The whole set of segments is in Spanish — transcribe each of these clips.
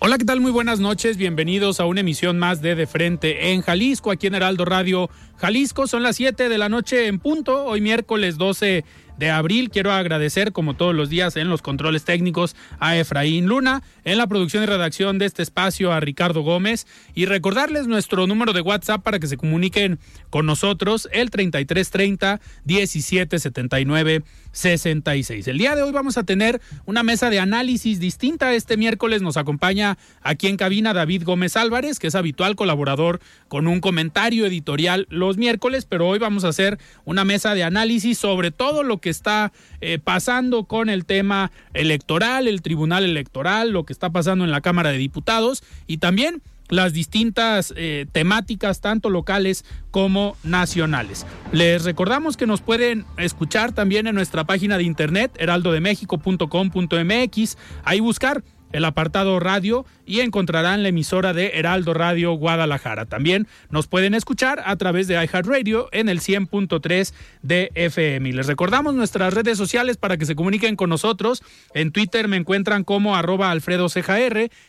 Hola, ¿qué tal? Muy buenas noches. Bienvenidos a una emisión más de De Frente en Jalisco, aquí en Heraldo Radio Jalisco. Son las 7 de la noche en punto, hoy miércoles 12 de abril. Quiero agradecer, como todos los días, en los controles técnicos a Efraín Luna, en la producción y redacción de este espacio a Ricardo Gómez y recordarles nuestro número de WhatsApp para que se comuniquen con nosotros, el 3330 1779 66. El día de hoy vamos a tener una mesa de análisis distinta. Este miércoles nos acompaña aquí en cabina David Gómez Álvarez, que es habitual colaborador con un comentario editorial los miércoles, pero hoy vamos a hacer una mesa de análisis sobre todo lo que está eh, pasando con el tema electoral, el tribunal electoral, lo que está pasando en la Cámara de Diputados y también las distintas eh, temáticas, tanto locales como nacionales. Les recordamos que nos pueden escuchar también en nuestra página de internet, heraldodemexico.com.mx, ahí buscar el apartado radio y encontrarán la emisora de Heraldo Radio Guadalajara. También nos pueden escuchar a través de iHeartRadio en el 100.3 de FM. Y les recordamos nuestras redes sociales para que se comuniquen con nosotros. En Twitter me encuentran como arroba Alfredo Ceja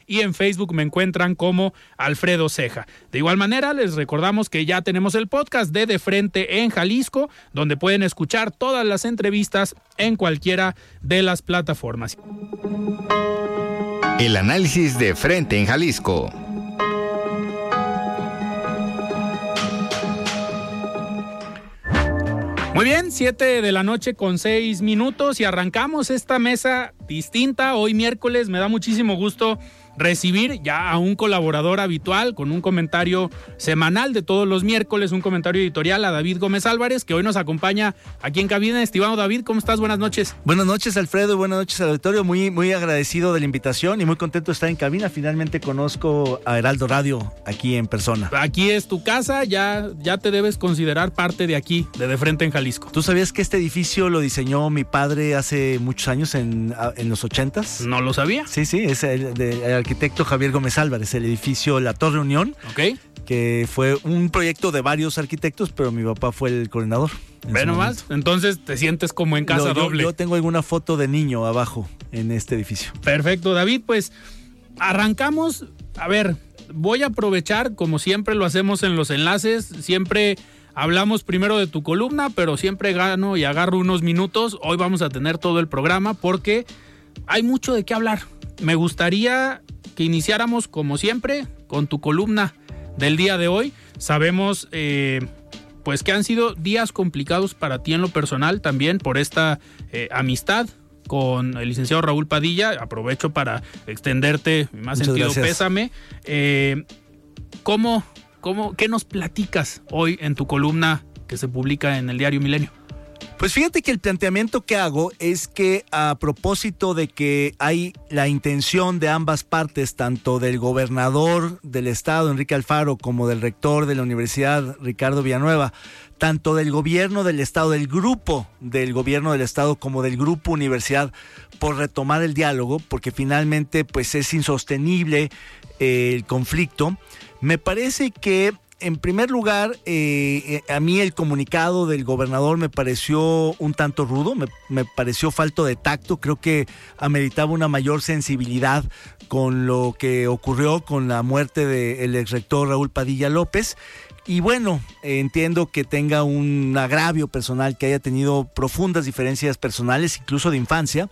y en Facebook me encuentran como Alfredo Ceja. De igual manera, les recordamos que ya tenemos el podcast de De Frente en Jalisco, donde pueden escuchar todas las entrevistas en cualquiera de las plataformas. El análisis de frente en Jalisco. Muy bien, 7 de la noche con 6 minutos y arrancamos esta mesa distinta. Hoy miércoles me da muchísimo gusto recibir ya a un colaborador habitual con un comentario semanal de todos los miércoles, un comentario editorial a David Gómez Álvarez, que hoy nos acompaña aquí en cabina. Estimado David, ¿cómo estás? Buenas noches. Buenas noches, Alfredo, y buenas noches al auditorio. Muy, muy agradecido de la invitación y muy contento de estar en cabina. Finalmente conozco a Heraldo Radio aquí en persona. Aquí es tu casa, ya, ya te debes considerar parte de aquí, de De Frente en Jalisco. ¿Tú sabías que este edificio lo diseñó mi padre hace muchos años, en, en los ochentas? No lo sabía. Sí, sí, es el, de, el arquitecto Javier Gómez Álvarez, el edificio La Torre Unión. Ok. Que fue un proyecto de varios arquitectos, pero mi papá fue el coordinador. Ve nomás, entonces te sientes como en casa Lo- yo- doble. Yo tengo alguna foto de niño abajo en este edificio. Perfecto, David, pues arrancamos. A ver, voy a aprovechar, como siempre lo hacemos en los enlaces, siempre hablamos primero de tu columna, pero siempre gano y agarro unos minutos. Hoy vamos a tener todo el programa porque hay mucho de qué hablar. Me gustaría que iniciáramos, como siempre, con tu columna del día de hoy. Sabemos, eh, pues, que han sido días complicados para ti en lo personal, también por esta eh, amistad con el licenciado Raúl Padilla. Aprovecho para extenderte mi más Muchas sentido gracias. pésame. Eh, ¿cómo, cómo, ¿Qué nos platicas hoy en tu columna que se publica en el diario Milenio? Pues fíjate que el planteamiento que hago es que a propósito de que hay la intención de ambas partes, tanto del gobernador del estado, Enrique Alfaro, como del rector de la universidad, Ricardo Villanueva, tanto del gobierno del estado, del grupo del gobierno del estado, como del grupo universidad, por retomar el diálogo, porque finalmente pues es insostenible eh, el conflicto, me parece que en primer lugar, eh, eh, a mí el comunicado del gobernador me pareció un tanto rudo, me, pareció falto de tacto, creo que ameritaba una mayor sensibilidad con lo que ocurrió con la muerte del ex rector Raúl Padilla López. Y bueno, entiendo que tenga un agravio personal, que haya tenido profundas diferencias personales, incluso de infancia,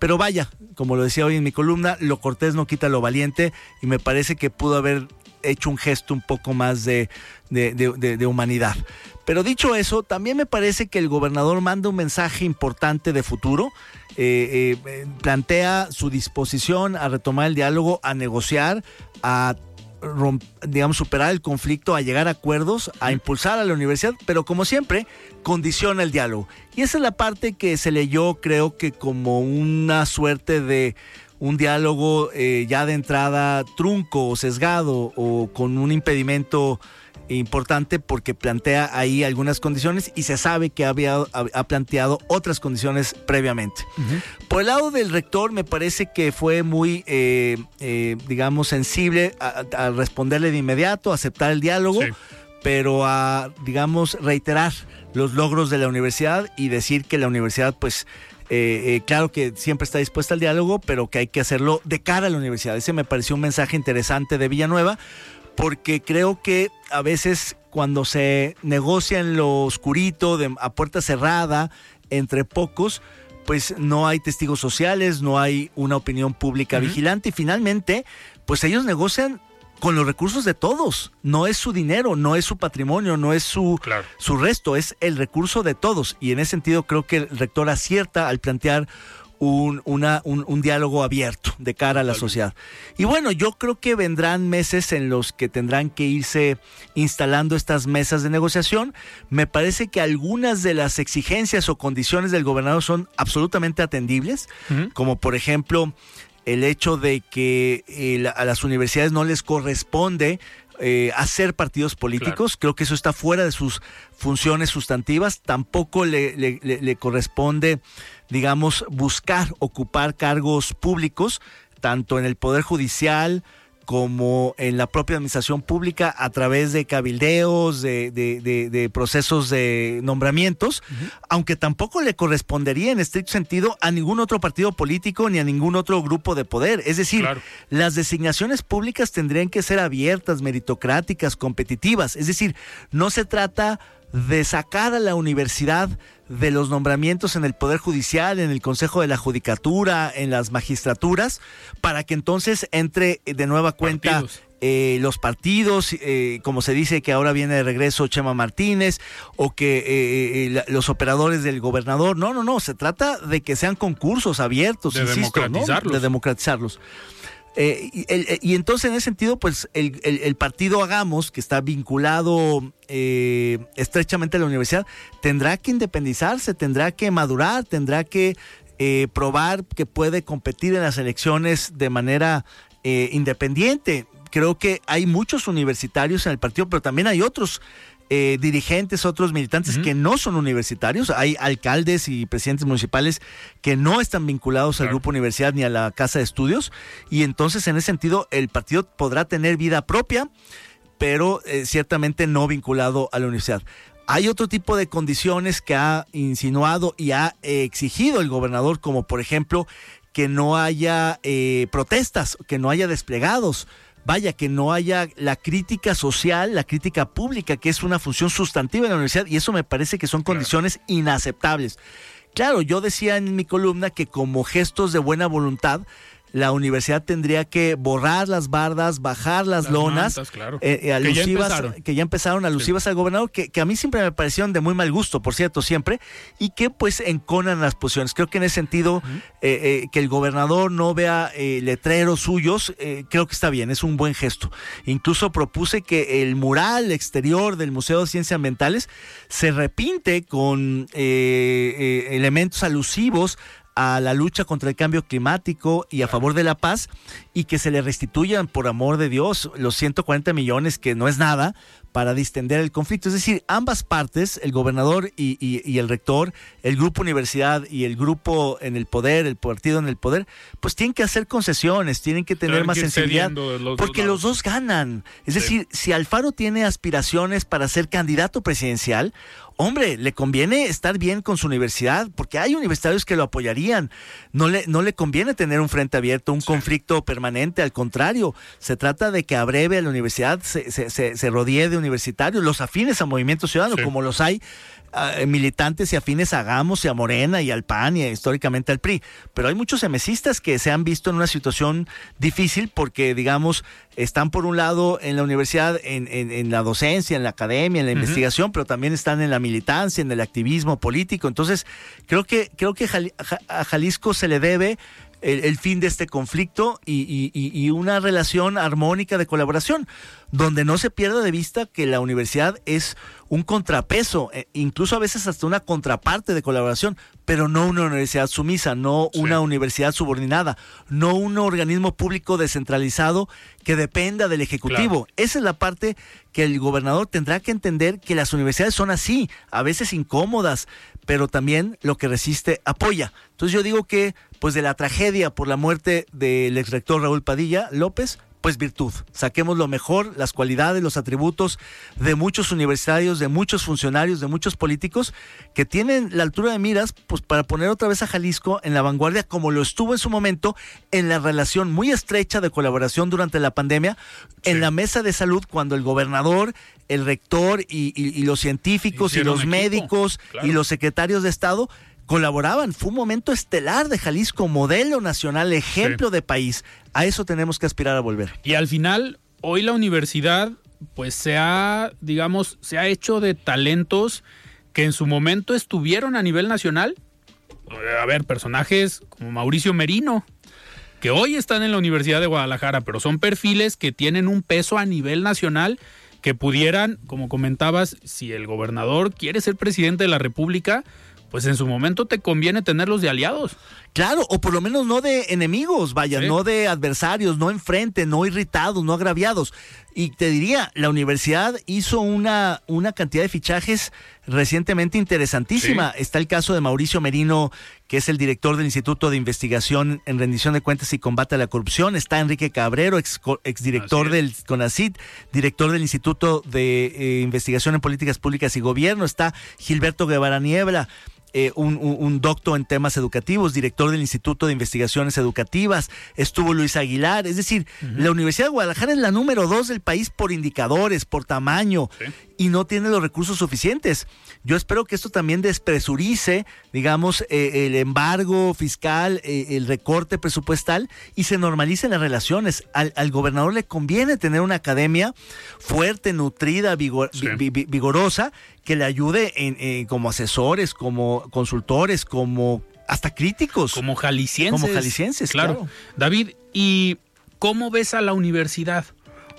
pero vaya, como lo decía hoy en mi columna, lo cortés no quita lo valiente y me parece que pudo haber hecho un gesto un poco más de, humanidad. Pero dicho eso, también me parece que el gobernador manda un mensaje importante de futuro. Eh, eh, plantea su disposición a retomar el diálogo, a negociar, a digamos, superar el conflicto, a llegar a acuerdos, a impulsar a la universidad, pero como siempre, condiciona el diálogo. Y esa es la parte que se leyó, creo que como una suerte de un diálogo eh, ya de entrada trunco o sesgado o con un impedimento importante porque plantea ahí algunas condiciones y se sabe que había, ha planteado otras condiciones previamente. Por el lado del rector me parece que fue muy, eh, eh, digamos, sensible a, responderle de inmediato, a aceptar el diálogo, pero a, digamos, reiterar los logros de la universidad y decir que la universidad pues eh, eh, claro que siempre está dispuesta al diálogo, pero que hay que hacerlo de cara a la universidad. Ese me pareció un mensaje interesante de Villanueva, porque creo que a veces cuando se negocia en lo oscurito, a puerta cerrada, entre pocos, pues no hay testigos sociales, no hay una opinión pública vigilante y finalmente, pues ellos negocian con los recursos de todos. No es su dinero, no es su patrimonio, no es su, su resto, es el recurso de todos. Y en ese sentido creo que el rector acierta al plantear un, una, un, diálogo abierto de cara a la sociedad. Y bueno, yo creo que vendrán meses en los que tendrán que irse instalando estas mesas de negociación. Me parece que algunas de las exigencias o condiciones del gobernador son absolutamente atendibles, como por ejemplo el hecho de que eh, a las universidades no les corresponde eh, hacer partidos políticos. Creo que eso está fuera de sus funciones sustantivas. Tampoco le, le, corresponde, digamos, buscar ocupar cargos públicos, tanto en el Poder Judicial, como en la propia administración pública a través de cabildeos, de, procesos de nombramientos, aunque tampoco le correspondería en estricto sentido a ningún otro partido político ni a ningún otro grupo de poder. Es decir, las designaciones públicas tendrían que ser abiertas, meritocráticas, competitivas. Es decir, no se trata de sacar a la universidad de los nombramientos en el Poder Judicial, en el Consejo de la Judicatura, en las magistraturas, para que entonces entre de nueva cuenta eh, los partidos, eh, como se dice que ahora viene de regreso Chema Martínez, o que eh, los operadores del gobernador. No, no, no, se trata de que sean concursos abiertos, de democratizarlos. De democratizarlos. Eh, eh, y, entonces en ese sentido, pues el, partido Hagamos, que está vinculado eh, estrechamente a la universidad, tendrá que independizarse, tendrá que madurar, tendrá que probar que puede competir en las elecciones de manera independiente. Creo que hay muchos universitarios en el partido, pero también hay otros eh, dirigentes, otros militantes que no son universitarios. Hay alcaldes y presidentes municipales que no están vinculados al grupo universidad ni a la casa de estudios. Y entonces, en ese sentido, el partido podrá tener vida propia, pero eh, ciertamente no vinculado a la universidad. Hay otro tipo de condiciones que ha insinuado y ha exigido el gobernador, como por ejemplo que no haya eh, protestas, que no haya desplegados vaya, que no haya la crítica social, la crítica pública, que es una función sustantiva en la universidad, y eso me parece que son condiciones inaceptables. Claro, yo decía en mi columna que como gestos de buena voluntad, la universidad tendría que borrar las bardas, bajar las, lonas, eh, eh, alusivas, que, ya empezaron alusivas al gobernador, que, a mí siempre me parecieron de muy mal gusto, por cierto, siempre, y que pues enconan las posiciones. Creo que en ese sentido, eh, que el gobernador no vea letreros suyos, creo que está bien, es un buen gesto. Incluso propuse que el mural exterior del Museo de Ciencias Ambientales se repinte con elementos alusivos a la lucha contra el cambio climático y a favor de la paz y que se le restituyan, por amor de Dios, los 140 millones, que no es nada, para distender el conflicto. Es decir, ambas partes, el gobernador y, el rector, el grupo universidad y el grupo en el poder, el partido en el poder, pues tienen que hacer concesiones, tienen que tener más sensibilidad, porque los dos ganan. Es decir, si Alfaro tiene aspiraciones para ser candidato presidencial, hombre, le conviene estar bien con su universidad, porque hay universitarios que lo apoyarían. No le, no le conviene tener un frente abierto, un conflicto permanente, al contrario, se trata de que a breve la universidad se, se, se, rodee de universitarios, los afines a Movimiento Ciudadano, como los hay eh, militantes y afines a Gamos y a Morena y al PAN y históricamente al PRI. Pero hay muchos emesistas que se han visto en una situación difícil porque, digamos, están por un lado en la universidad, en, en, la docencia, en la academia, en la investigación, pero también están en la militancia, en el activismo político. Entonces, creo que, creo que a Jalisco se le debe el, fin de este conflicto y, una relación armónica de colaboración, donde no se pierda de vista que la universidad es un contrapeso, eh, incluso a veces hasta una contraparte de colaboración, pero no una universidad sumisa, no una universidad subordinada, no un organismo público descentralizado que dependa del Ejecutivo. Esa es la parte que el gobernador tendrá que entender que las universidades son así, a veces incómodas, pero también lo que resiste apoya. Entonces yo digo que pues de la tragedia por la muerte del ex rector Raúl Padilla López, pues virtud. Saquemos lo mejor, las cualidades, los atributos de muchos universitarios, de muchos funcionarios, de muchos políticos que tienen la altura de miras pues para poner otra vez a Jalisco en la vanguardia como lo estuvo en su momento en la relación muy estrecha de colaboración durante la pandemia en la mesa de salud cuando el gobernador, el rector y, los científicos y los médicos y los secretarios de Estado colaboraban. Fue un momento estelar de Jalisco, modelo nacional, ejemplo de país. A eso tenemos que aspirar a volver. Y al final, hoy la universidad, pues se ha, digamos, se ha hecho de talentos que en su momento estuvieron a nivel nacional. A ver, personajes como Mauricio Merino, que hoy están en la Universidad de Guadalajara, pero son perfiles que tienen un peso a nivel nacional que pudieran, como comentabas, si el gobernador quiere ser presidente de la República, pues en su momento te conviene tenerlos de aliados. Claro, o por lo menos no de enemigos, vaya, no de adversarios, no enfrente, no irritados, no agraviados. Y te diría, la universidad hizo una, una cantidad de fichajes recientemente interesantísima. Está el caso de Mauricio Merino, que es el director del Instituto de Investigación en Rendición de Cuentas y Combate a la Corrupción. Está Enrique Cabrero, ex, exdirector del CONACIT, director del Instituto de eh, Investigación en Políticas Públicas y Gobierno. Está Gilberto Guevara Niebla eh, un, doctor en temas educativos, director del Instituto de Investigaciones Educativas, estuvo Luis Aguilar, es decir, la Universidad de Guadalajara es la número dos del país por indicadores, por tamaño, y no tiene los recursos suficientes. Yo espero que esto también despresurice, digamos, eh, el embargo fiscal, eh, el recorte presupuestal y se normalicen las relaciones. Al, gobernador le conviene tener una academia fuerte, nutrida, vigorosa, que le ayude en, como asesores, como consultores, como hasta críticos. Como jaliscienses. Como jaliscienses, claro. David, ¿y cómo ves a la universidad?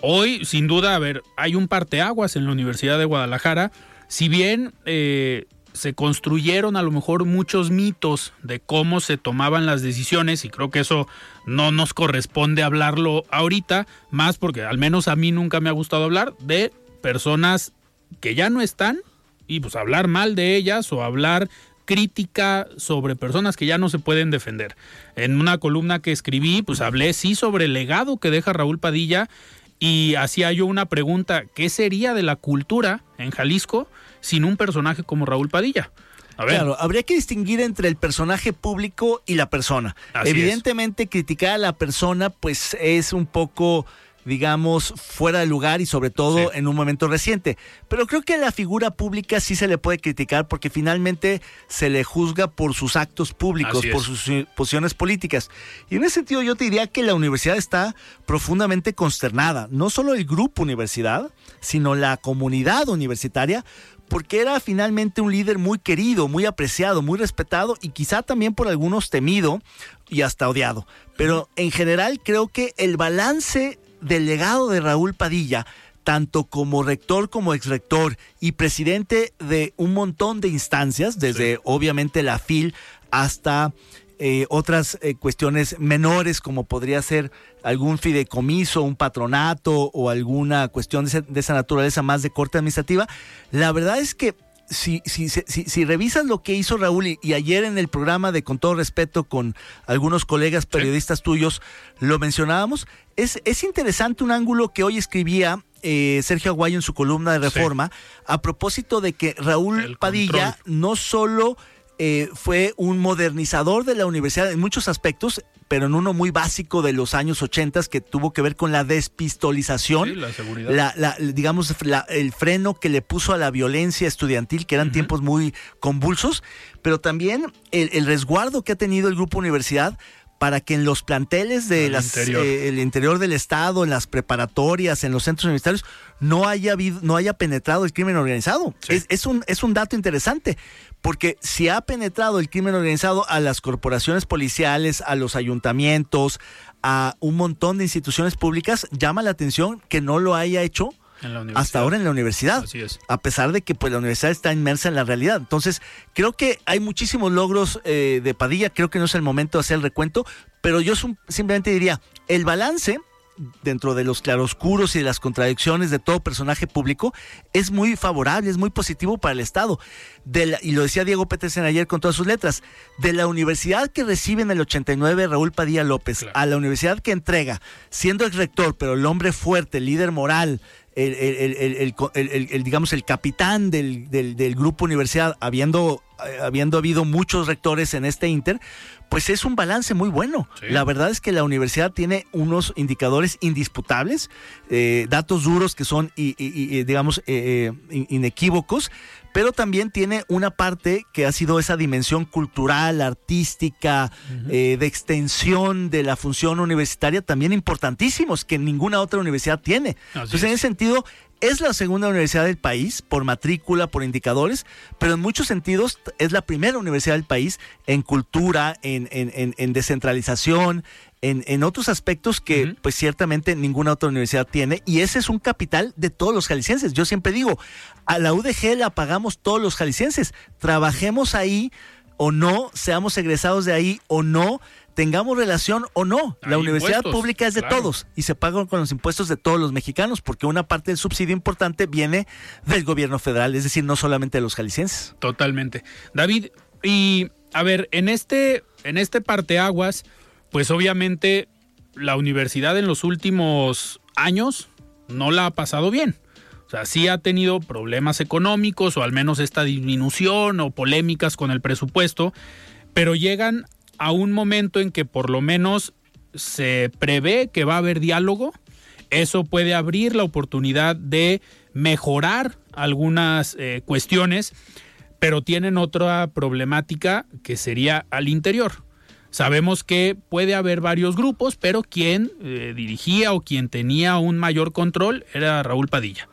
Hoy, sin duda, a ver, hay un parteaguas en la Universidad de Guadalajara. Si bien eh, se construyeron a lo mejor muchos mitos de cómo se tomaban las decisiones, y creo que eso no nos corresponde hablarlo ahorita, más porque al menos a mí nunca me ha gustado hablar de personas que ya no están y pues hablar mal de ellas o hablar crítica sobre personas que ya no se pueden defender. En una columna que escribí, pues hablé sí sobre el legado que deja Raúl Padilla y hacía yo una pregunta, ¿qué sería de la cultura en Jalisco sin un personaje como Raúl Padilla? A ver. Claro, habría que distinguir entre el personaje público y la persona. Evidentemente, criticar a la persona, pues es un poco digamos, fuera de lugar y sobre todo en un momento reciente. Pero creo que a la figura pública sí se le puede criticar porque finalmente se le juzga por sus actos públicos, por sus posiciones políticas. Y en ese sentido yo te diría que la universidad está profundamente consternada, no solo el grupo universidad, sino la comunidad universitaria, porque era finalmente un líder muy querido, muy apreciado, muy respetado y quizá también por algunos temido y hasta odiado. Pero en general creo que el balance del legado de Raúl Padilla, tanto como rector como exrector y presidente de un montón de instancias, desde obviamente la FIL hasta eh, otras eh, cuestiones menores como podría ser algún fideicomiso, un patronato o alguna cuestión de, de esa naturaleza más de corte administrativa. La verdad es que si, si, si, si, revisas lo que hizo Raúl y, ayer en el programa de Con todo respeto con algunos colegas periodistas tuyos lo mencionábamos, es, es interesante un ángulo que hoy escribía eh, Sergio Aguayo en su columna de reforma a propósito de que Raúl Padilla no solo eh, fue un modernizador de la universidad en muchos aspectos, pero en uno muy básico de los años 80 que tuvo que ver con la despistolización, la seguridad. digamos, el freno que le puso a la violencia estudiantil, que eran tiempos muy convulsos, pero también el, resguardo que ha tenido el Grupo Universidad para que en los planteles del interior. Eh, el interior del estado, en las preparatorias, en los centros universitarios, no haya habido, no haya penetrado el crimen organizado. Es, un, es un dato interesante. Porque si ha penetrado el crimen organizado a las corporaciones policiales, a los ayuntamientos, a un montón de instituciones públicas, llama la atención que no lo haya hecho hasta ahora en la universidad. Así es. A pesar de que pues, la universidad está inmersa en la realidad. Entonces, creo que hay muchísimos logros eh, de Padilla. Creo que no es el momento de hacer el recuento, pero yo simplemente diría, el balance dentro de los claroscuros y de las contradicciones de todo personaje público, es muy favorable, es muy positivo para el Estado. y lo decía Diego Petersen ayer con todas sus letras, de la universidad que recibe en el 89 Raúl Padilla López a la universidad que entrega, siendo el rector, pero el hombre fuerte, el líder moral, el, el, digamos, el capitán del, del, grupo universidad, habiendo, eh, habiendo habido muchos rectores en este Inter, pues es un balance muy bueno. La verdad es que la universidad tiene unos indicadores indisputables, eh, datos duros que son, y, digamos, eh, inequívocos, pero también tiene una parte que ha sido esa dimensión cultural, artística, de extensión de la función universitaria, también importantísimos, que ninguna otra universidad tiene. Entonces, en ese sentido, es la segunda universidad del país por matrícula, por indicadores, pero en muchos sentidos es la primera universidad del país en cultura, en, en, descentralización, en, otros aspectos que pues ciertamente ninguna otra universidad tiene y ese es un capital de todos los jaliscienses. Yo siempre digo, a la UDG la pagamos todos los jaliscienses, trabajemos ahí o no, seamos egresados de ahí o no, tengamos relación o no. la universidad pública es de todos y se paga con los impuestos de todos los mexicanos, porque una parte del subsidio importante viene del gobierno federal, es decir, no solamente de los jaliscienses. Totalmente. David, y a ver, en este, en este parteaguas, pues obviamente la universidad en los últimos años no la ha pasado bien. O sea, sí ha tenido problemas económicos o al menos esta disminución o polémicas con el presupuesto, pero llegan a un momento en que por lo menos se prevé que va a haber diálogo. Eso puede abrir la oportunidad de mejorar algunas eh, cuestiones, pero tienen otra problemática que sería al interior. Sabemos que puede haber varios grupos, pero quien eh, dirigía o quien tenía un mayor control era Raúl Padilla.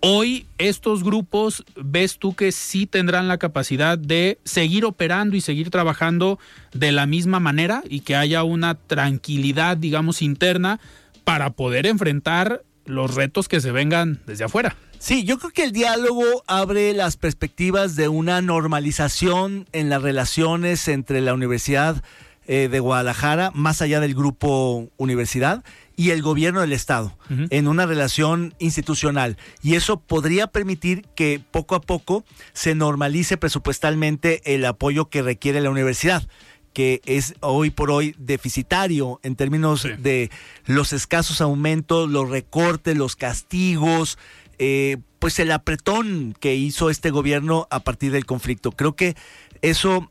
Hoy estos grupos, ¿ves tú que sí tendrán la capacidad de seguir operando y seguir trabajando de la misma manera y que haya una tranquilidad, digamos, interna para poder enfrentar los retos que se vengan desde afuera? Sí, yo creo que el diálogo abre las perspectivas de una normalización en las relaciones entre la Universidad eh, de Guadalajara, más allá del grupo universidad, y el gobierno del Estado en una relación institucional. Y eso podría permitir que poco a poco se normalice presupuestalmente el apoyo que requiere la universidad que es hoy por hoy deficitario en términos de los escasos aumentos, los recortes, los castigos, eh, pues el apretón que hizo este gobierno a partir del conflicto. Creo que eso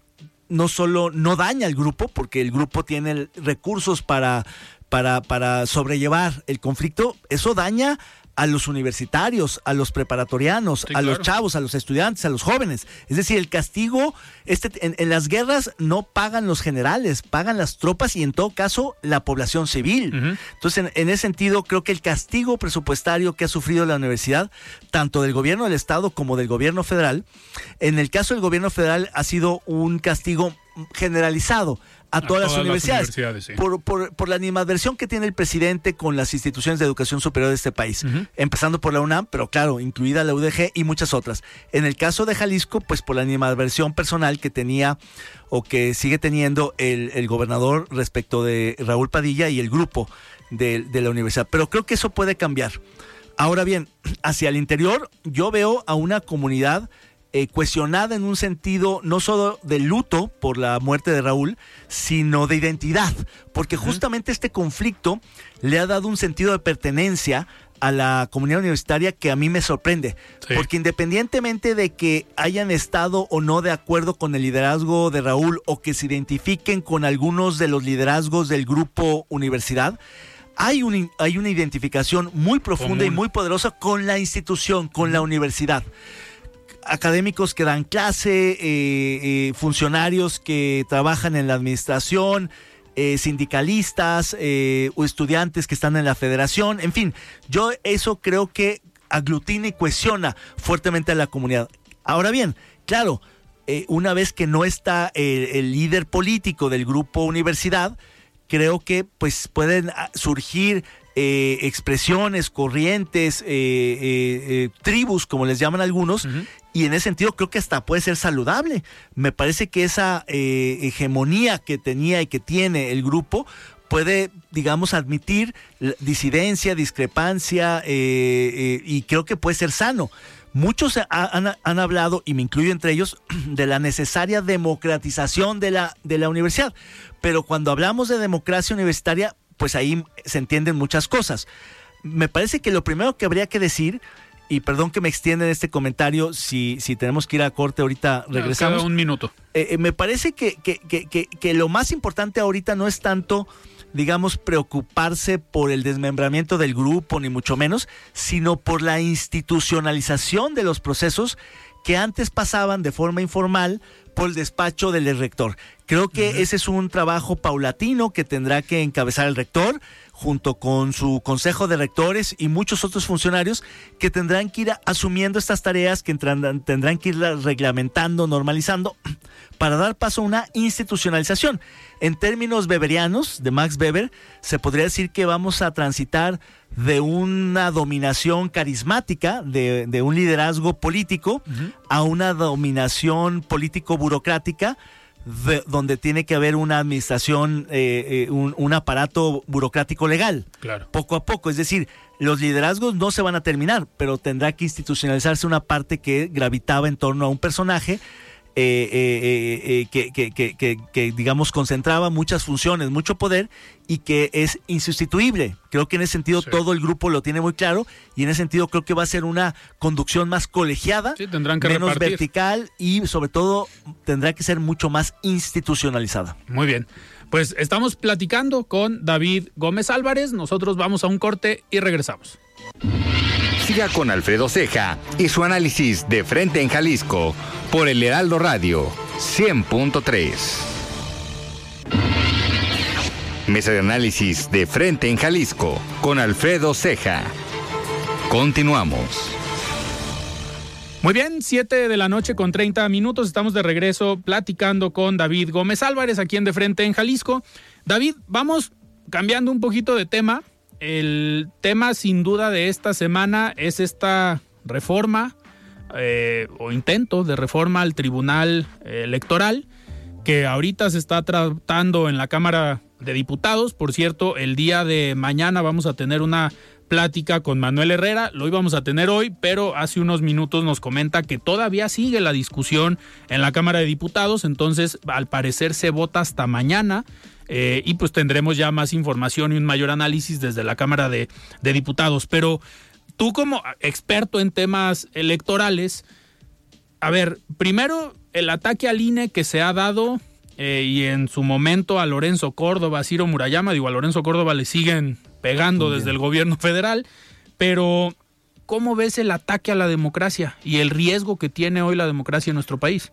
no solo no daña al grupo, porque el grupo tiene recursos para para, para sobrellevar el conflicto, eso daña a los universitarios, a los preparatorianos, a los chavos, a los estudiantes, a los jóvenes. Es decir, el castigo, este, en, las guerras no pagan los generales, pagan las tropas y en todo caso la población civil. Entonces, en, en, ese sentido, creo que el castigo presupuestario que ha sufrido la universidad, tanto del gobierno del Estado como del gobierno federal, en el caso del gobierno federal ha sido un castigo generalizado a, todas, las universidades, por, la animadversión que tiene el presidente con las instituciones de educación superior de este país, empezando por la UNAM, pero claro, incluida la UDG y muchas otras. En el caso de Jalisco, pues por la animadversión personal que tenía o que sigue teniendo el, gobernador respecto de Raúl Padilla y el grupo de, de la universidad. Pero creo que eso puede cambiar. Ahora bien, hacia el interior yo veo a una comunidad eh, cuestionada en un sentido no solo de luto por la muerte de Raúl, sino de identidad, porque justamente este conflicto le ha dado un sentido de pertenencia a la comunidad universitaria que a mí me sorprende, porque independientemente de que hayan estado o no de acuerdo con el liderazgo de Raúl o que se identifiquen con algunos de los liderazgos del grupo universidad, hay, un, hay una identificación muy profunda y muy poderosa con la institución, con la universidad. Académicos que dan clase, eh, eh, funcionarios que trabajan en la administración, eh, sindicalistas o estudiantes que están en la federación, en fin, yo eso creo que aglutina y cohesiona fuertemente a la comunidad. Ahora bien, claro, una vez que no está el líder político del grupo universidad, creo que pues pueden ah, surgir expresiones, corrientes, tribus, como les llaman algunos, y en ese sentido creo que hasta puede ser saludable. Me parece que esa hegemonía que tenía y que tiene el grupo puede, digamos, admitir disidencia, discrepancia, y creo que puede ser sano. Muchos han, han, hablado, y me incluyo entre ellos, de la necesaria democratización de la, de la universidad pero cuando hablamos de democracia universitaria, pues ahí se entienden muchas cosas. Me parece que lo primero que habría que decir, y perdón que me extienda en este comentario, si, si tenemos que ir a corte ahorita regresamos. un minuto. Eh, eh, me parece que, que, que, que, lo más importante ahorita no es tanto digamos, preocuparse por el desmembramiento del grupo, ni mucho menos, sino por la institucionalización de los procesos que antes pasaban de forma informal por el despacho del rector. Creo que ese es un trabajo paulatino que tendrá que encabezar el rector junto con su consejo de rectores y muchos otros funcionarios que tendrán que ir asumiendo estas tareas, que tendrán que ir reglamentando, normalizando, para dar paso a una institucionalización. En términos beberianos, de Max Weber, se podría decir que vamos a transitar de una dominación carismática, de, un liderazgo político, a una dominación político-burocrática, donde tiene que haber una administración, eh, eh, un, aparato burocrático legal. Claro. Poco a poco. Es decir, los liderazgos no se van a terminar, pero tendrá que institucionalizarse una parte que gravitaba en torno a un personaje eh, eh, eh, que, que, digamos, concentraba muchas funciones, mucho poder y que es insustituible. Creo que en ese sentido todo el grupo lo tiene muy claro y en ese sentido creo que va a ser una conducción más colegiada, menos vertical y sobre todo tendrá que ser mucho más institucionalizada. Muy bien. Pues estamos platicando con David Gómez Álvarez. Nosotros vamos a un corte y regresamos. Con Alfredo Ceja y su análisis de frente en Jalisco por el Heraldo Radio 100.3. Mesa de análisis de frente en Jalisco con Alfredo Ceja. Continuamos. Muy bien, 7 de la noche con 30 minutos. Estamos de regreso platicando con David Gómez Álvarez aquí en De Frente en Jalisco. David, vamos cambiando un poquito de tema. El tema sin duda de esta semana es esta reforma eh, o intento de reforma al Tribunal Electoral que ahorita se está tratando en la Cámara de Diputados. Por cierto, el día de mañana vamos a tener una plática con Manuel Herrera, lo íbamos a tener hoy, pero hace unos minutos nos comenta que todavía sigue la discusión en la Cámara de Diputados, entonces al parecer se vota hasta mañana. Eh, y pues tendremos ya más información y un mayor análisis desde la Cámara de, Diputados. Pero tú como experto en temas electorales, a ver, primero el ataque al INE que se ha dado eh, y en su momento a Lorenzo Córdoba, Ciro Murayama, digo, a Lorenzo Córdoba le siguen pegando desde el gobierno federal, pero ¿cómo ves el ataque a la democracia y el riesgo que tiene hoy la democracia en nuestro país?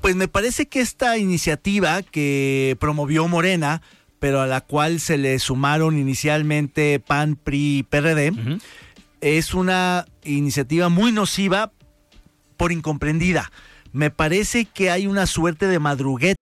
Pues me parece que esta iniciativa que promovió Morena, pero a la cual se le sumaron inicialmente PAN, PRI y PRD, es una iniciativa muy nociva por incomprendida. Me parece que hay una suerte de madruguete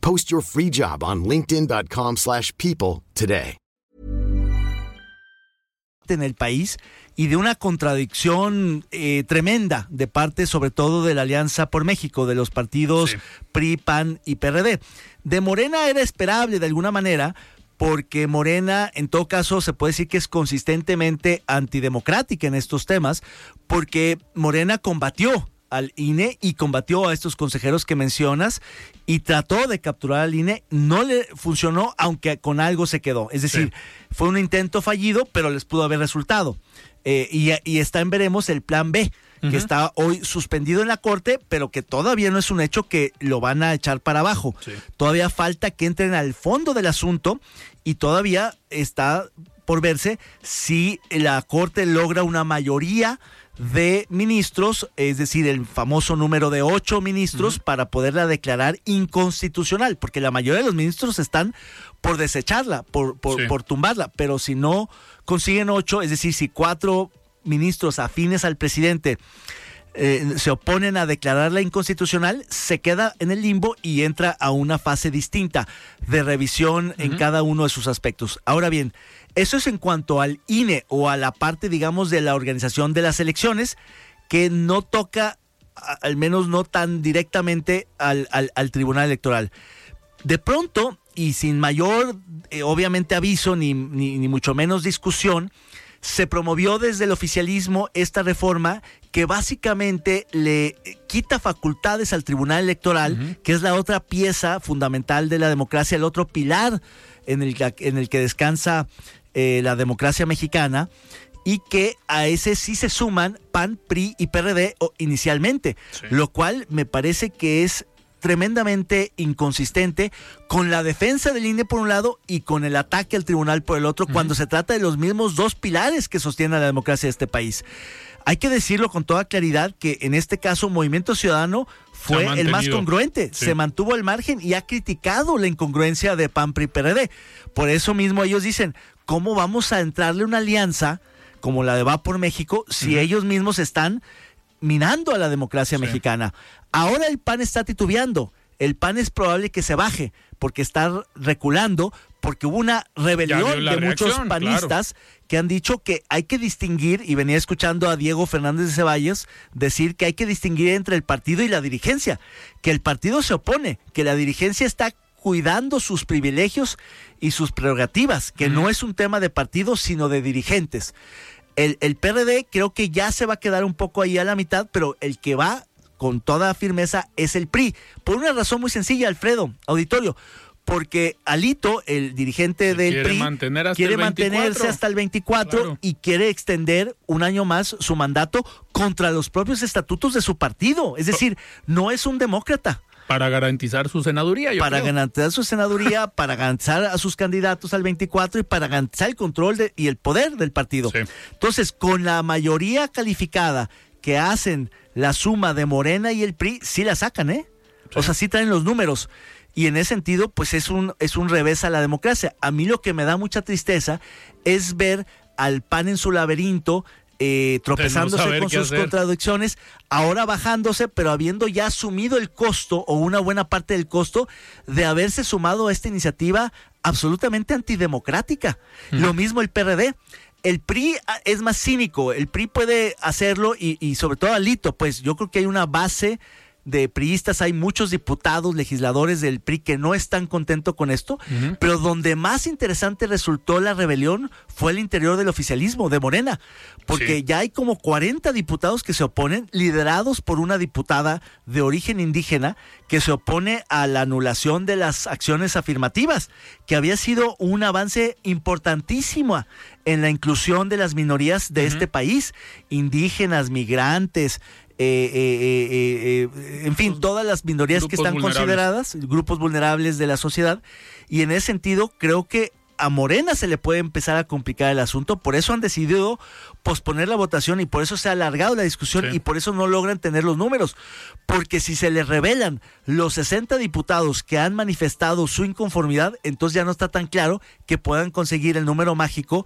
Post your free job on linkedin.com/people slash people today. en el país y de una contradicción eh, tremenda de parte sobre todo de la Alianza por México, de los partidos Sí. PRI, PAN y PRD. De Morena era esperable de alguna manera porque Morena en todo caso se puede decir que es consistentemente antidemocrática en estos temas porque Morena combatió al INE y combatió a estos consejeros que mencionas y trató de capturar al INE. No le funcionó, aunque con algo se quedó. Es decir, fue un intento fallido, pero les pudo haber resultado. Eh, y, y está en veremos el plan B, que está hoy suspendido en la Corte, pero que todavía no es un hecho que lo van a echar para abajo. Sí. Todavía falta que entren al fondo del asunto y todavía está por verse si la Corte logra una mayoría de ministros, es decir, el famoso número de ocho ministros para poderla declarar inconstitucional, porque la mayoría de los ministros están por desecharla, por, por, Sí. por tumbarla, pero si no consiguen ocho, es decir, si cuatro ministros afines al presidente eh, se oponen a declararla inconstitucional, se queda en el limbo y entra a una fase distinta de revisión en cada uno de sus aspectos. Ahora bien, eso es en cuanto al INE o a la parte, digamos, de la organización de las elecciones, que no toca, al menos no tan directamente al, al- al Tribunal Electoral. De pronto, y sin mayor, eh, obviamente, aviso, ni, ni, ni mucho menos discusión, se promovió desde el oficialismo esta reforma que básicamente le eh, quita facultades al Tribunal Electoral, que es la otra pieza fundamental de la democracia, el otro pilar en el, en el que descansa eh, la democracia mexicana, y que a ese sí se suman PAN, PRI y PRD inicialmente, Sí. lo cual me parece que es tremendamente inconsistente con la defensa del INE por un lado y con el ataque al tribunal por el otro cuando se trata de los mismos dos pilares que sostienen a la democracia de este país. Hay que decirlo con toda claridad que en este caso Movimiento Ciudadano fue el más congruente, Sí. se mantuvo al margen y ha criticado la incongruencia de PAN, PRI, PRD. Por eso mismo ellos dicen, ¿cómo vamos a entrarle una alianza como la de Va por México si ellos mismos están minando a la democracia Sí. mexicana? Ahora el PAN está titubeando. El PAN es probable que se baje porque está reculando, porque hubo una rebelión de muchos reacción, panistas que han dicho que hay que distinguir, y venía escuchando a Diego Fernández de Ceballos decir que hay que distinguir entre el partido y la dirigencia, que el partido se opone, que la dirigencia está cuidando sus privilegios y sus prerrogativas, que no es un tema de partido, sino de dirigentes. El, el PRD creo que ya se va a quedar un poco ahí a la mitad, pero el que va con toda firmeza es el PRI. Por una razón muy sencilla, Alfredo, auditorio. Porque Alito, el dirigente del quiere PRI, mantener hasta quiere el 24. mantenerse hasta el 24 Claro. y quiere extender un año más su mandato contra los propios estatutos de su partido. Es decir, no es un demócrata Para garantizar su senaduría, yo para creo. garantizar su senaduría, para garantizar a sus candidatos al 24 y para garantizar el control de- y el poder del partido. Sí. Entonces, con la mayoría calificada que hacen la suma de Morena y el PRI, sí la sacan, ¿eh? O sea, sí traen los números. Y en ese sentido, pues es un, es un revés a la democracia. A mí lo que me da mucha tristeza es ver al PAN en su laberinto, eh, tropezándose con sus hacer. contradicciones, ahora bajándose, pero habiendo ya asumido el costo o una buena parte del costo de haberse sumado a esta iniciativa absolutamente antidemocrática. Lo mismo el PRD. El PRI ah, es más cínico, el PRI puede hacerlo y, y sobre todo Alito, pues yo creo que hay una base de priistas, hay muchos diputados, legisladores del PRI que no están contentos con esto, pero donde más interesante resultó la rebelión fue el interior del oficialismo, de Morena, porque ya hay como 40 diputados que se oponen, liderados por una diputada de origen indígena que se opone a la anulación de las acciones afirmativas, que había sido un avance importantísimo en la inclusión de las minorías de este país, indígenas, migrantes, eh, eh, eh, en fin, todas las minorías que están consideradas, grupos vulnerables de la sociedad, y en ese sentido creo que a Morena se le puede empezar a complicar el asunto, por eso han decidido posponer la votación y por eso se ha alargado la discusión y por eso no logran tener los números, porque si se les revelan los 60 diputados que han manifestado su inconformidad, entonces ya no está tan claro que puedan conseguir el número mágico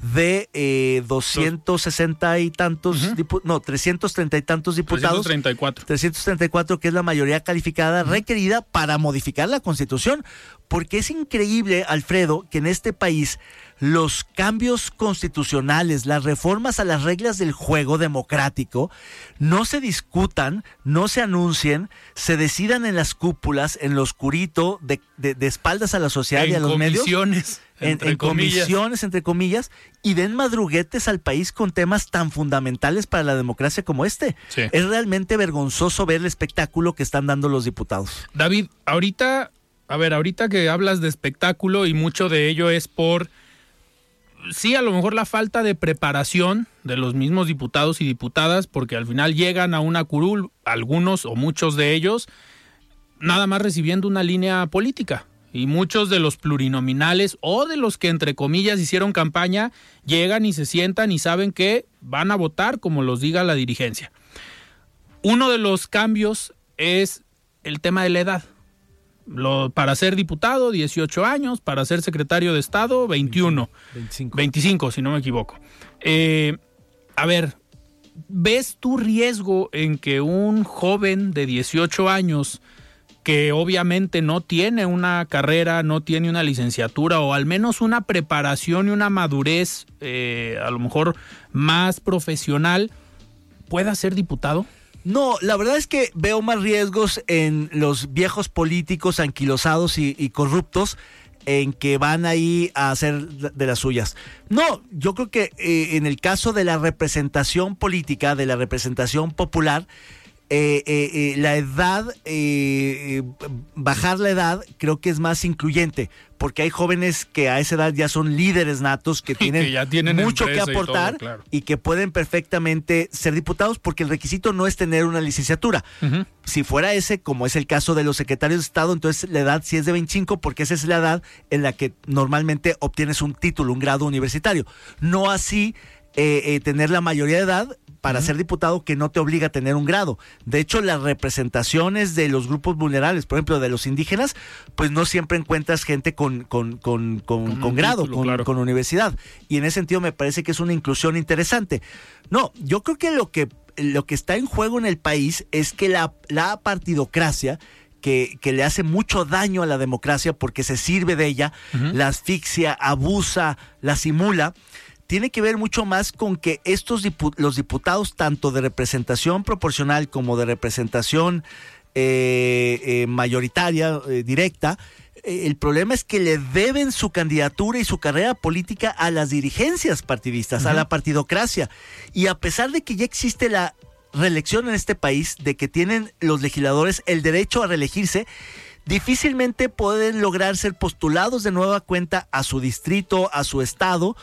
de eh, 260 y tantos, no, 330 y tantos diputados. 334. 334, que es la mayoría calificada requerida para modificar la constitución. Porque es increíble, Alfredo, que en este país los cambios constitucionales, las reformas a las reglas del juego democrático, no se discutan, no se anuncien, se decidan en las cúpulas, en lo oscurito, de, de, espaldas a la sociedad y a los medios en, comisiones, entre comillas, y den madruguetes al país con temas tan fundamentales para la democracia como este. Es realmente vergonzoso ver el espectáculo que están dando los diputados. David, ahorita, a ver, ahorita que hablas de espectáculo y mucho de ello es por, sí, a lo mejor la falta de preparación de los mismos diputados y diputadas, porque al final llegan a una curul, algunos o muchos de ellos, nada más recibiendo una línea política y muchos de los plurinominales o de los que entre comillas hicieron campaña llegan y se sientan y saben que van a votar como los diga la dirigencia. Uno de los cambios es el tema de la edad. Para ser diputado, 18 años, para ser secretario de Estado, 21. 25. 25, si no me equivoco. Eh, a ver, ¿ves tu riesgo en que un joven de 18 años que obviamente no tiene una carrera, no tiene una licenciatura o al menos una preparación y una madurez eh, a lo mejor más profesional, pueda ser diputado? No, la verdad es que veo más riesgos en los viejos políticos anquilosados y, corruptos en que van ahí a hacer de las suyas. No, yo creo que eh, en el caso de la representación política, de la representación popular, eh, eh, eh, la edad, bajar la edad, creo que es más incluyente, porque hay jóvenes que a esa edad ya son líderes natos, que tienen, mucho que aportar y, que pueden perfectamente ser diputados, porque el requisito no es tener una licenciatura. Si fuera ese, como es el caso de los secretarios de Estado, entonces la edad sí es de 25, porque esa es la edad en la que normalmente obtienes un título, un grado universitario. No así tener la mayoría de edad para ser diputado que no te obliga a tener un grado. De hecho, las representaciones de los grupos vulnerables, por ejemplo, de los indígenas, pues no siempre encuentras gente con, con, con, con, grado, con, universidad. Y en ese sentido me parece que es una inclusión interesante. No, yo creo que lo que, lo que está en juego en el país es que la, la partidocracia que, que, le hace mucho daño a la democracia porque se sirve de ella, la asfixia, abusa, la simula tiene que ver mucho más con que estos los diputados, tanto de representación proporcional como de representación eh, eh, mayoritaria, eh, directa, el problema es que le deben su candidatura y su carrera política a las dirigencias partidistas, a la partidocracia. Y a pesar de que ya existe la reelección en este país, de que tienen los legisladores el derecho a reelegirse, difícilmente pueden lograr ser postulados de nueva cuenta a su distrito, a su estado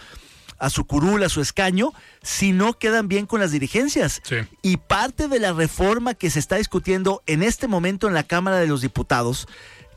a su curul, a su escaño, si no quedan bien con las dirigencias. Y parte de la reforma que se está discutiendo en este momento en la Cámara de los Diputados,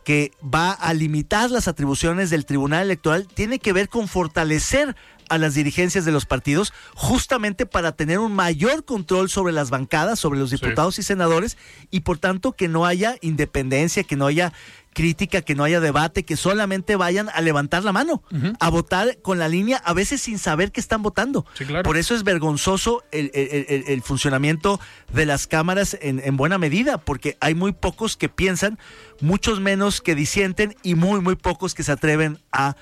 que va a limitar las atribuciones del Tribunal Electoral, tiene que ver con fortalecer a las dirigencias de los partidos, justamente para tener un mayor control sobre las bancadas, sobre los diputados y senadores, y por tanto que no haya independencia, que no haya crítica, que no haya debate, que solamente vayan a levantar la mano, a votar con la línea, a veces sin saber que están votando. Por eso es vergonzoso el, funcionamiento de las cámaras en, en, buena medida, porque hay muy pocos que piensan, muchos menos que disienten y muy, muy pocos que se atreven a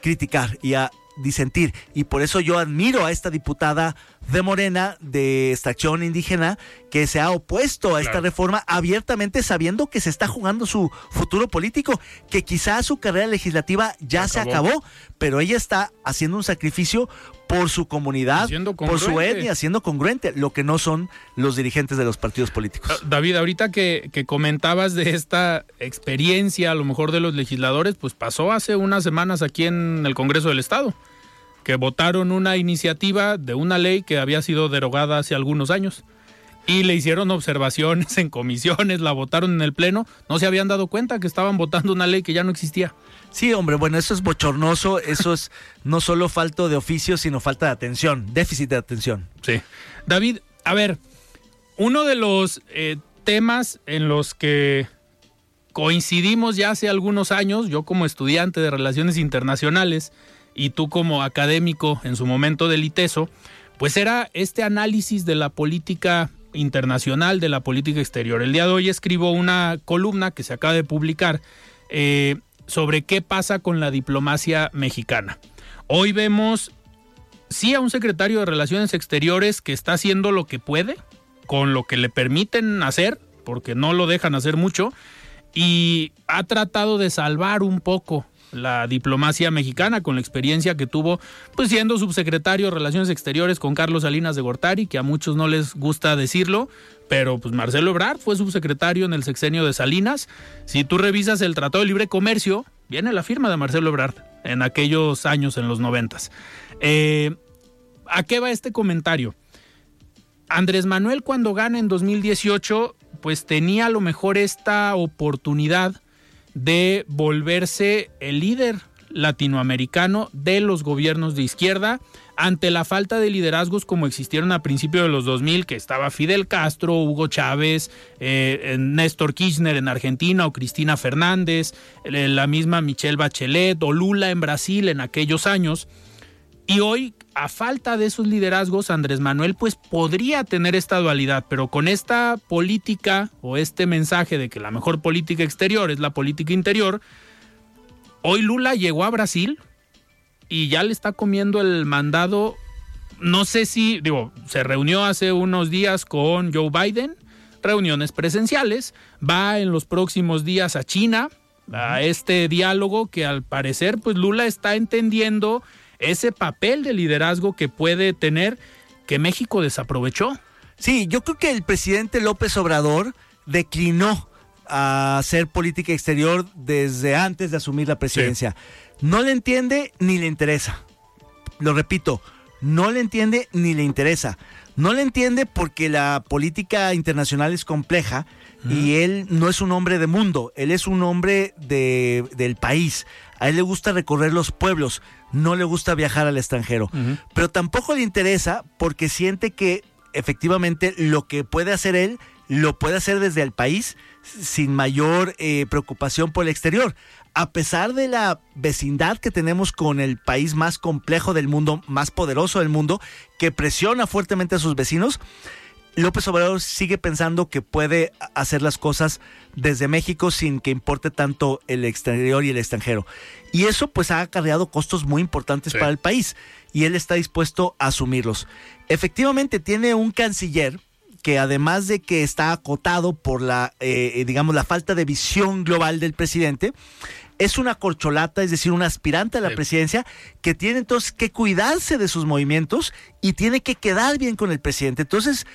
criticar y a disentir. Y por eso yo admiro a esta diputada de Morena de extracción indígena que se ha opuesto a esta reforma abiertamente sabiendo que se está jugando su futuro político, que quizás su carrera legislativa ya se acabó, pero ella está haciendo un sacrificio por su comunidad, por su etnia, siendo congruente, lo que no son los dirigentes de los partidos políticos. Ah, David, ahorita que, que, comentabas de esta experiencia, a lo mejor de los legisladores, pues pasó hace unas semanas aquí en el Congreso del Estado, que votaron una iniciativa de una ley que había sido derogada hace algunos años y le hicieron observaciones en comisiones, la votaron en el Pleno, no se habían dado cuenta que estaban votando una ley que ya no existía. Sí, hombre, bueno, eso es bochornoso, eso es no solo falta de oficio, sino falta de atención, déficit de atención. Sí. David, a ver, uno de los eh, temas en los que coincidimos ya hace algunos años, yo como estudiante de Relaciones Internacionales y tú como académico en su momento del ITESO, pues era este análisis de la política internacional, de la política exterior. El día de hoy escribo una columna que se acaba de publicar eh, sobre qué pasa con la diplomacia mexicana. Hoy vemos, sí, a un secretario de Relaciones Exteriores que está haciendo lo que puede, con lo que le permiten hacer, porque no lo dejan hacer mucho, y ha tratado de salvar un poco la diplomacia mexicana con la experiencia que tuvo pues siendo subsecretario de Relaciones Exteriores con Carlos Salinas de Gortari, que a muchos no les gusta decirlo, pero pues Marcelo Ebrard fue subsecretario en el sexenio de Salinas. Si tú revisas el Tratado de Libre Comercio, viene la firma de Marcelo Ebrard en aquellos años, en los noventas. Eh, ¿A qué va este comentario? Andrés Manuel cuando gana en 2018, pues tenía a lo mejor esta oportunidad de volverse el líder latinoamericano de los gobiernos de izquierda ante la falta de liderazgos como existieron a principios de los 2000, que estaba Fidel Castro, Hugo Chávez, eh, Néstor Kirchner en Argentina o Cristina Fernández, eh, la misma Michelle Bachelet o Lula en Brasil en aquellos años. Y hoy, a falta de esos liderazgos, Andrés Manuel pues podría tener esta dualidad, pero con esta política o este mensaje de que la mejor política exterior es la política interior, hoy Lula llegó a Brasil, y ya le está comiendo el mandado. No sé si, digo, se reunió hace unos días con Joe Biden, reuniones presenciales, va en los próximos días a China, a este diálogo que al parecer pues Lula está entendiendo ese papel de liderazgo que puede tener que México desaprovechó. Sí, yo creo que el presidente López Obrador declinó a hacer política exterior desde antes de asumir la presidencia. No le entiende ni le interesa. Lo repito, no le entiende ni le interesa. No le entiende porque la política internacional es compleja y él no es un hombre de mundo, él es un hombre de, del país. A él le gusta recorrer los pueblos, no le gusta viajar al extranjero. Pero tampoco le interesa porque siente que efectivamente lo que puede hacer él lo puede hacer desde el país sin mayor eh, preocupación por el exterior a pesar de la vecindad que tenemos con el país más complejo del mundo, más poderoso del mundo, que presiona fuertemente a sus vecinos, López Obrador sigue pensando que puede hacer las cosas desde México sin que importe tanto el exterior y el extranjero. Y eso pues ha acarreado costos muy importantes para el país y él está dispuesto a asumirlos. Efectivamente tiene un canciller que además de que está acotado por la, eh, digamos, la falta de visión global del presidente, es una corcholata, es decir, un aspirante a la presidencia que tiene entonces que cuidarse de sus movimientos y tiene que quedar bien con el presidente. Entonces,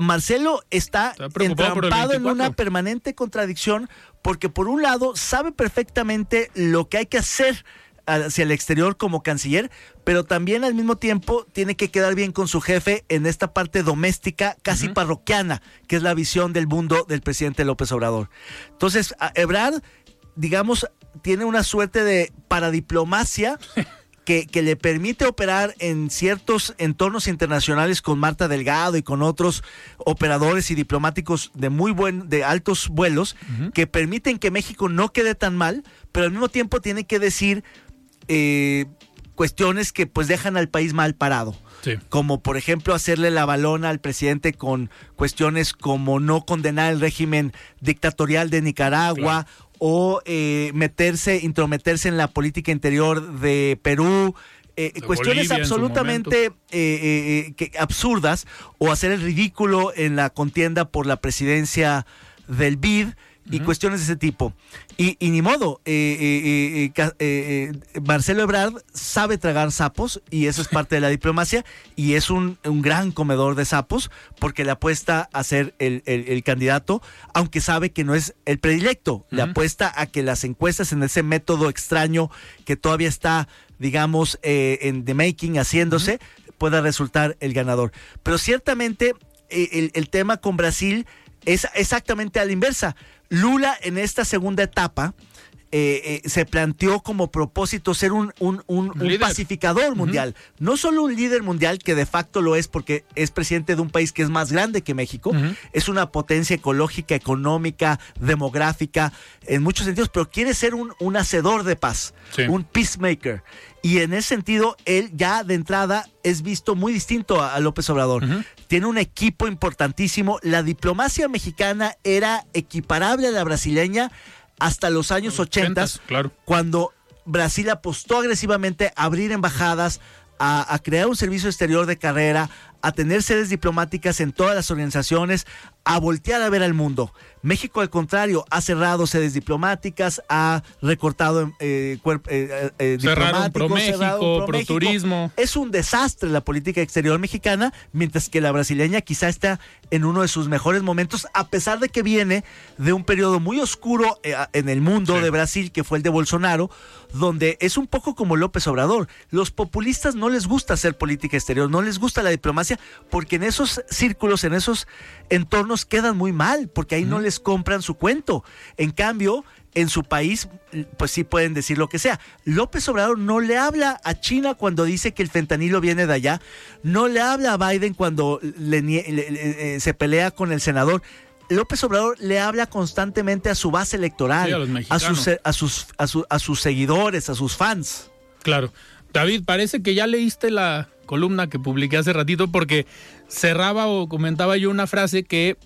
Marcelo está, entrampado en una permanente contradicción porque por un lado sabe perfectamente lo que hay que hacer hacia el exterior como canciller, pero también al mismo tiempo tiene que quedar bien con su jefe en esta parte doméstica, casi parroquiana, que es la visión del mundo del presidente López Obrador. Entonces, Ebrard, digamos, tiene una suerte de paradiplomacia. Que, que, le permite operar en ciertos entornos internacionales con Marta Delgado y con otros operadores y diplomáticos de muy buen, de altos vuelos, que permiten que México no quede tan mal, pero al mismo tiempo tiene que decir eh, cuestiones que pues dejan al país mal parado. Como por ejemplo hacerle la balona al presidente con cuestiones como no condenar el régimen dictatorial de Nicaragua o eh, meterse, intrometerse en la política interior de Perú, eh, cuestiones absolutamente que, absurdas o hacer el ridículo en la contienda por la presidencia del BID y cuestiones de ese tipo. Y, ni modo, eh, eh, eh, Marcelo Ebrard sabe tragar sapos y eso es parte de la diplomacia y es un, gran comedor de sapos porque le apuesta a ser el, candidato, aunque sabe que no es el predilecto, le apuesta a que las encuestas en ese método extraño que todavía está, digamos, en the making, haciéndose, pueda resultar el ganador. Pero ciertamente el, el tema con Brasil es exactamente a la inversa. Lula en esta segunda etapa eh, eh, se planteó como propósito ser un, un, pacificador mundial. No solo un líder mundial, que de facto lo es porque es presidente de un país que es más grande que México, es una potencia ecológica, económica, demográfica, en muchos sentidos, pero quiere ser un, un hacedor de paz, un peacemaker. Y en ese sentido, él ya de entrada es visto muy distinto a, López Obrador. Tiene un equipo importantísimo. La diplomacia mexicana era equiparable a la brasileña hasta los años 80, claro. cuando Brasil apostó agresivamente a abrir embajadas, a, crear un servicio exterior de carrera, a tener sedes diplomáticas en todas las organizaciones, a voltear a ver al mundo. México, al contrario, ha cerrado sedes diplomáticas, ha recortado eh, eh, eh, cerraron pro México, pro, turismo. Es un desastre la política exterior mexicana, mientras que la brasileña quizá está en uno de sus mejores momentos, a pesar de que viene de un periodo muy oscuro eh, en el mundo de Brasil, que fue el de Bolsonaro, donde es un poco como López Obrador. Los populistas no les gusta hacer política exterior, no les gusta la diplomacia, porque en esos círculos, en esos entornos quedan muy mal, porque ahí no les compran su cuento. En cambio, en su país, pues sí pueden decir lo que sea. López Obrador no le habla a China cuando dice que el fentanilo viene de allá, no le habla a Biden cuando eh, se pelea con el senador. López Obrador le habla constantemente a su base electoral, a, sus, a, sus, a sus seguidores, a sus fans. Claro. David, parece que ya leíste la columna que publiqué hace ratito porque cerraba o comentaba yo una frase que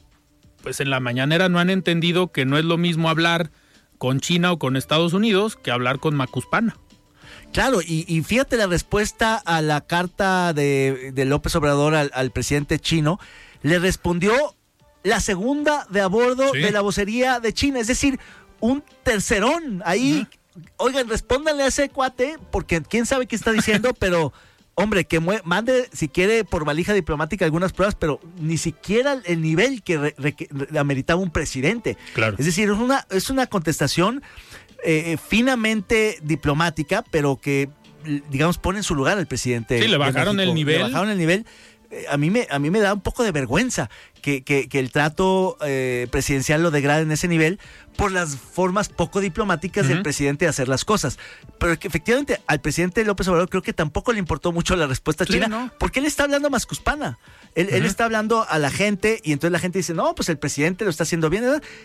pues en la mañanera no han entendido que no es lo mismo hablar con China o con Estados Unidos que hablar con Macuspana. Claro, y, fíjate la respuesta a la carta de, López Obrador al, presidente chino, le respondió la segunda de a bordo de la vocería de China, es decir, un tercerón ahí. Oigan, respóndanle a ese cuate, porque quién sabe qué está diciendo, pero hombre, que mande si quiere por valija diplomática algunas pruebas, pero ni siquiera el nivel que ameritaba un presidente. Claro. Es decir, es una, es una contestación eh, finamente diplomática, pero que digamos pone en su lugar al presidente. Sí, le bajaron el nivel. Le bajaron el nivel a mí me, a mí me da un poco de vergüenza que, que, el trato eh, presidencial lo degrade en ese nivel por las formas poco diplomáticas del presidente de hacer las cosas. Pero que efectivamente al presidente López Obrador creo que tampoco le importó mucho la respuesta china, porque él está hablando a Mascuspana. Él, él, está hablando a la gente y entonces la gente dice, no, pues el presidente lo está haciendo bien.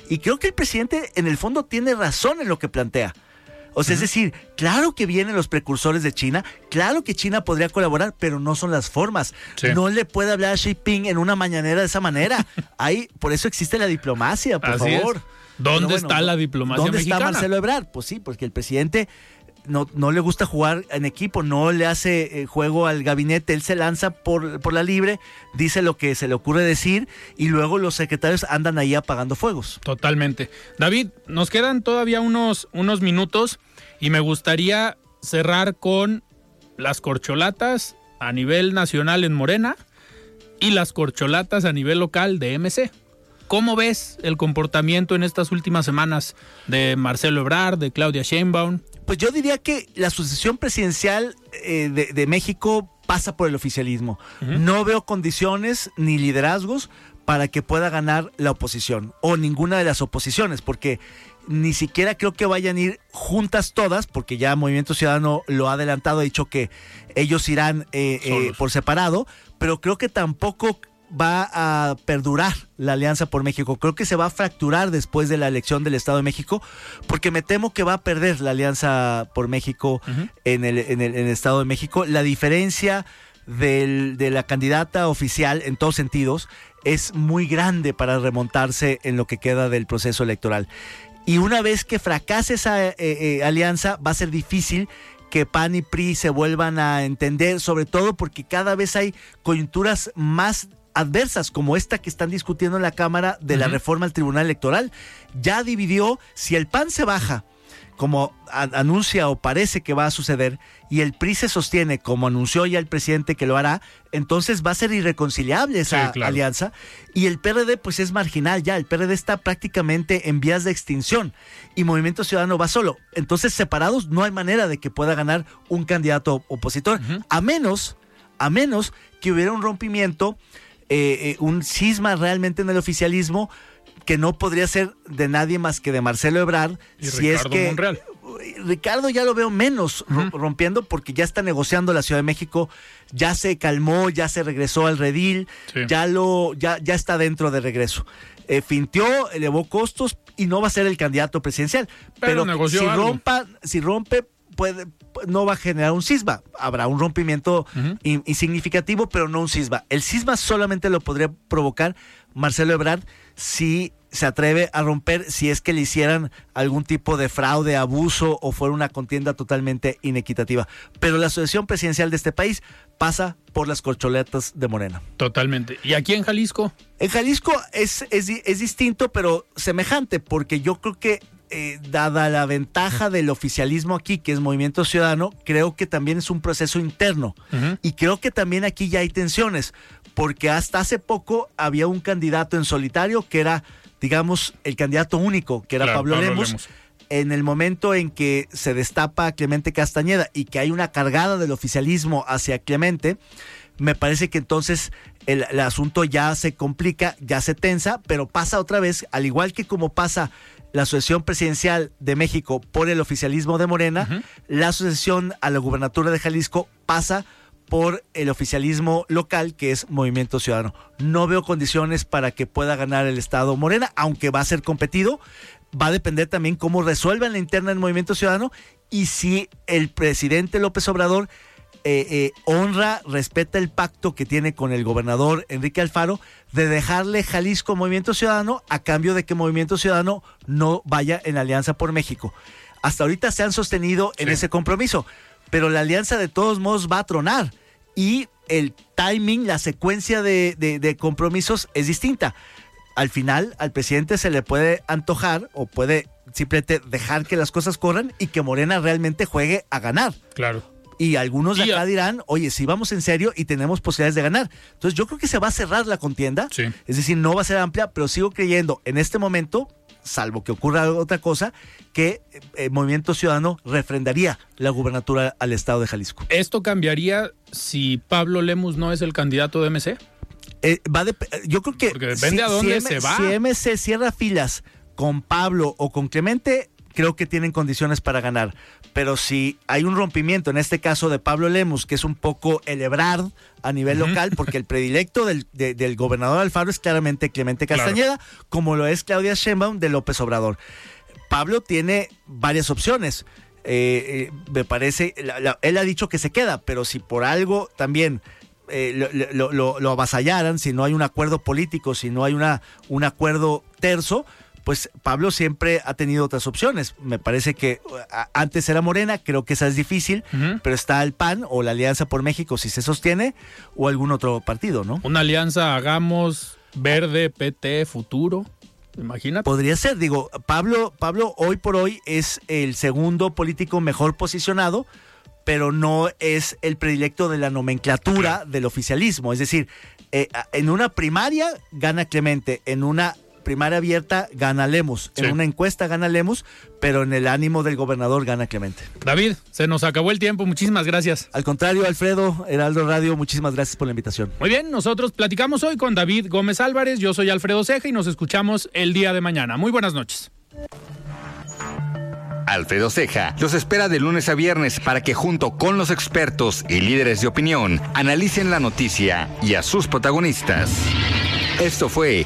Y creo que el presidente en el fondo tiene razón en lo que plantea. O sea, es decir, claro que vienen los precursores de China, claro que China podría colaborar, pero no son las formas. No le puede hablar a Xi Jinping en una mañanera de esa manera. Ahí, por eso existe la diplomacia, por favor. ¿Dónde está la diplomacia ¿Dónde está Marcelo Ebrard? Pues sí, porque el presidente no, no le gusta jugar en equipo, no le hace eh, juego al gabinete, él se lanza por, por la libre, dice lo que se le ocurre decir y luego los secretarios andan ahí apagando fuegos. Totalmente. David, nos quedan todavía unos, unos minutos y me gustaría cerrar con las corcholatas a nivel nacional en Morena y las corcholatas a nivel local de MC. ¿Cómo ves el comportamiento en estas últimas semanas de Marcelo Ebrard, de Claudia Sheinbaum? Pues yo diría que la sucesión presidencial eh, de, México pasa por el oficialismo. No veo condiciones ni liderazgos para que pueda ganar la oposición o ninguna de las oposiciones, porque ni siquiera creo que vayan a ir juntas todas, porque ya Movimiento Ciudadano lo ha adelantado, ha dicho que ellos irán eh, eh, por separado, pero creo que tampoco va a perdurar la Alianza por México. Creo que se va a fracturar después de la elección del Estado de México, porque me temo que va a perder la Alianza por México en, el, en, el, Estado de México. La diferencia de la candidata oficial en todos sentidos es muy grande para remontarse en lo que queda del proceso electoral. Y una vez que fracase esa eh, eh, alianza, va a ser difícil que PAN y PRI se vuelvan a entender, sobre todo porque cada vez hay coyunturas más adversas como esta que están discutiendo en la Cámara de la reforma al Tribunal Electoral. Ya dividió, si el PAN se baja, como anuncia o parece que va a suceder, y el PRI se sostiene, como anunció ya el presidente que lo hará, entonces va a ser irreconciliable esa alianza. Y el PRD pues es marginal ya, el PRD está prácticamente en vías de extinción y Movimiento Ciudadano va solo. Entonces separados no hay manera de que pueda ganar un candidato opositor, a menos, a menos que hubiera un rompimiento, eh, eh, un cisma realmente en el oficialismo que no podría ser de nadie más que de Marcelo Ebrard, si es que Ricardo ya lo veo menos rompiendo porque ya está negociando la Ciudad de México, ya se calmó, ya se regresó al redil, ya lo ya ya está dentro de regreso. Eh, fintió, elevó costos y no va a ser el candidato presidencial, pero, si rompa, si rompe puede no va a generar un cisma. Habrá un rompimiento insignificativo, pero no un cisma. El cisma solamente lo podría provocar Marcelo Ebrard si se atreve a romper si es que le hicieran algún tipo de fraude, abuso o fuera una contienda totalmente inequitativa. Pero la asociación presidencial de este país pasa por las corcholetas de Morena. Totalmente. ¿Y aquí en Jalisco? En Jalisco es, es, es distinto, pero semejante, porque yo creo que eh, dada la ventaja del oficialismo aquí, que es Movimiento Ciudadano, creo que también es un proceso interno. Y creo que también aquí ya hay tensiones, porque hasta hace poco había un candidato en solitario que era digamos, el candidato único, que era Pablo, Lemos, en el momento en que se destapa Clemente Castañeda y que hay una cargada del oficialismo hacia Clemente, me parece que entonces el, asunto ya se complica, ya se tensa, pero pasa otra vez, al igual que como pasa la Asociación Presidencial de México por el oficialismo de Morena, la asociación a la gubernatura de Jalisco pasa por el oficialismo local, que es Movimiento Ciudadano. No veo condiciones para que pueda ganar el Estado Morena, aunque va a ser competido. Va a depender también cómo resuelvan la interna del Movimiento Ciudadano y si el presidente López Obrador eh, eh, honra, respeta el pacto que tiene con el gobernador Enrique Alfaro de dejarle Jalisco Movimiento Ciudadano a cambio de que Movimiento Ciudadano no vaya en alianza por México. Hasta ahorita se han sostenido en ese compromiso, pero la alianza de todos modos va a tronar y el timing, la secuencia de, compromisos es distinta. Al final, al presidente se le puede antojar o puede simplemente dejar que las cosas corran y que Morena realmente juegue a ganar. Claro. Y algunos de acá dirán, oye, si vamos en serio y tenemos posibilidades de ganar. Entonces yo creo que se va a cerrar la contienda. Es decir, no va a ser amplia, pero sigo creyendo en este momento salvo que ocurra otra cosa, que el eh, Movimiento Ciudadano refrendaría la gubernatura al estado de Jalisco. ¿Esto cambiaría si Pablo Lemus no es el candidato de MC? Eh, va yo creo que Porque depende a dónde se va. Si MC cierra filas con Pablo o con Clemente, creo que tienen condiciones para ganar. Pero si hay un rompimiento, en este caso de Pablo Lemus, que es un poco el Ebrard a nivel local, porque el predilecto del, gobernador Alfaro es claramente Clemente Castañeda, como lo es Claudia Sheinbaum de López Obrador. Pablo tiene varias opciones. Eh, eh, me parece, él ha dicho que se queda, pero si por algo también eh, lo, lo, avasallaran, si no hay un acuerdo político, si no hay una, un acuerdo terzo, pues Pablo siempre ha tenido otras opciones. Me parece que antes era Morena, creo que esa es difícil, pero está el PAN o la Alianza por México si se sostiene o algún otro partido, ¿no? Una alianza, hagamos verde, PT, futuro. Imagínate. Podría ser, digo, Pablo, Pablo hoy por hoy es el segundo político mejor posicionado, pero no es el predilecto de la nomenclatura del oficialismo. Es decir, eh, en una primaria gana Clemente, en una primaria abierta gana Lemos. En una encuesta gana Lemos, pero en el ánimo del gobernador gana Clemente. David, se nos acabó el tiempo. Muchísimas gracias. Al contrario, Alfredo, Heraldo Radio, muchísimas gracias por la invitación. Muy bien, nosotros platicamos hoy con David Gómez Álvarez. Yo soy Alfredo Ceja y nos escuchamos el día de mañana. Muy buenas noches. Alfredo Ceja los espera de lunes a viernes para que junto con los expertos y líderes de opinión analicen la noticia y a sus protagonistas. Esto fue